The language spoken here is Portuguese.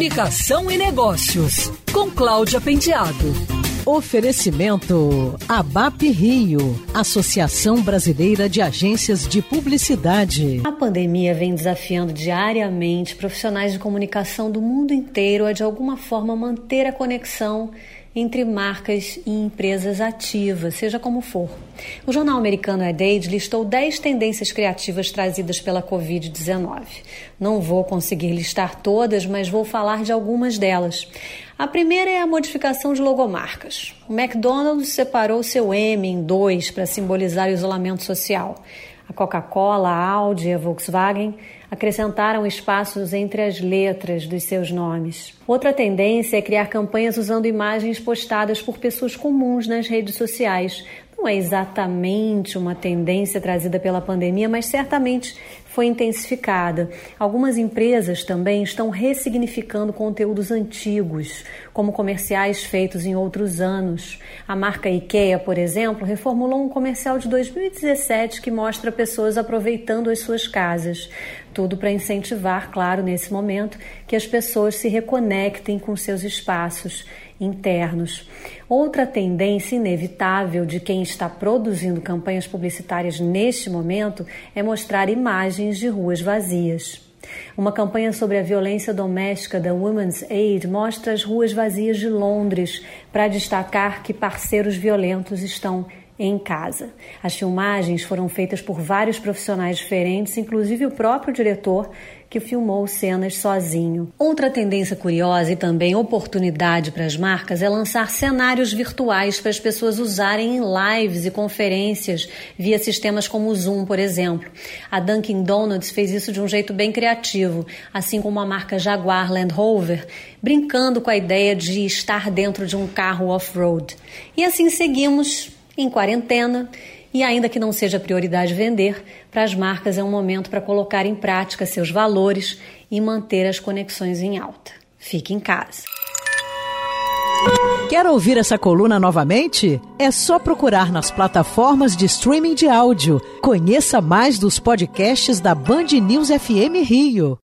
Comunicação e Negócios, com Cláudia Penteado. Oferecimento ABAP Rio, Associação Brasileira de Agências de Publicidade. A pandemia vem desafiando diariamente profissionais de comunicação do mundo inteiro a de alguma forma manter a conexão entre marcas e empresas ativas, seja como for. O jornal americano Ad listou 10 tendências criativas trazidas pela Covid-19. Não vou conseguir listar todas, mas vou falar de algumas delas. A primeira é a modificação de logomarcas. O McDonald's separou seu M em dois para simbolizar o isolamento social. A Coca-Cola, a Audi a Volkswagen acrescentaram espaços entre as letras dos seus nomes. Outra tendência é criar campanhas usando imagens postadas por pessoas comuns nas redes sociais. Não é exatamente uma tendência trazida pela pandemia, mas certamente foi intensificada. Algumas empresas também estão ressignificando conteúdos antigos, como comerciais feitos em outros anos. A marca IKEA, por exemplo, reformulou um comercial de 2017 que mostra pessoas aproveitando as suas casas. Tudo para incentivar, claro, nesse momento, que as pessoas se reconectem com seus espaços internos. Outra tendência inevitável de quem está produzindo campanhas publicitárias neste momento é mostrar imagens de ruas vazias. Uma campanha sobre a violência doméstica da Women's Aid mostra as ruas vazias de Londres para destacar que parceiros violentos estão em casa. As filmagens foram feitas por vários profissionais diferentes, inclusive o próprio diretor, que filmou cenas sozinho. Outra tendência curiosa e também oportunidade para as marcas é lançar cenários virtuais para as pessoas usarem em lives e conferências via sistemas como o Zoom, por exemplo. A Dunkin' Donuts fez isso de um jeito bem criativo, assim como a marca Jaguar Land Rover, brincando com a ideia de estar dentro de um carro off-road. E assim seguimos em quarentena e, ainda que não seja prioridade vender, para as marcas é um momento para colocar em prática seus valores e manter as conexões em alta. Fique em casa. Quer ouvir essa coluna novamente? É só procurar nas plataformas de streaming de áudio. Conheça mais dos podcasts da Band News FM Rio.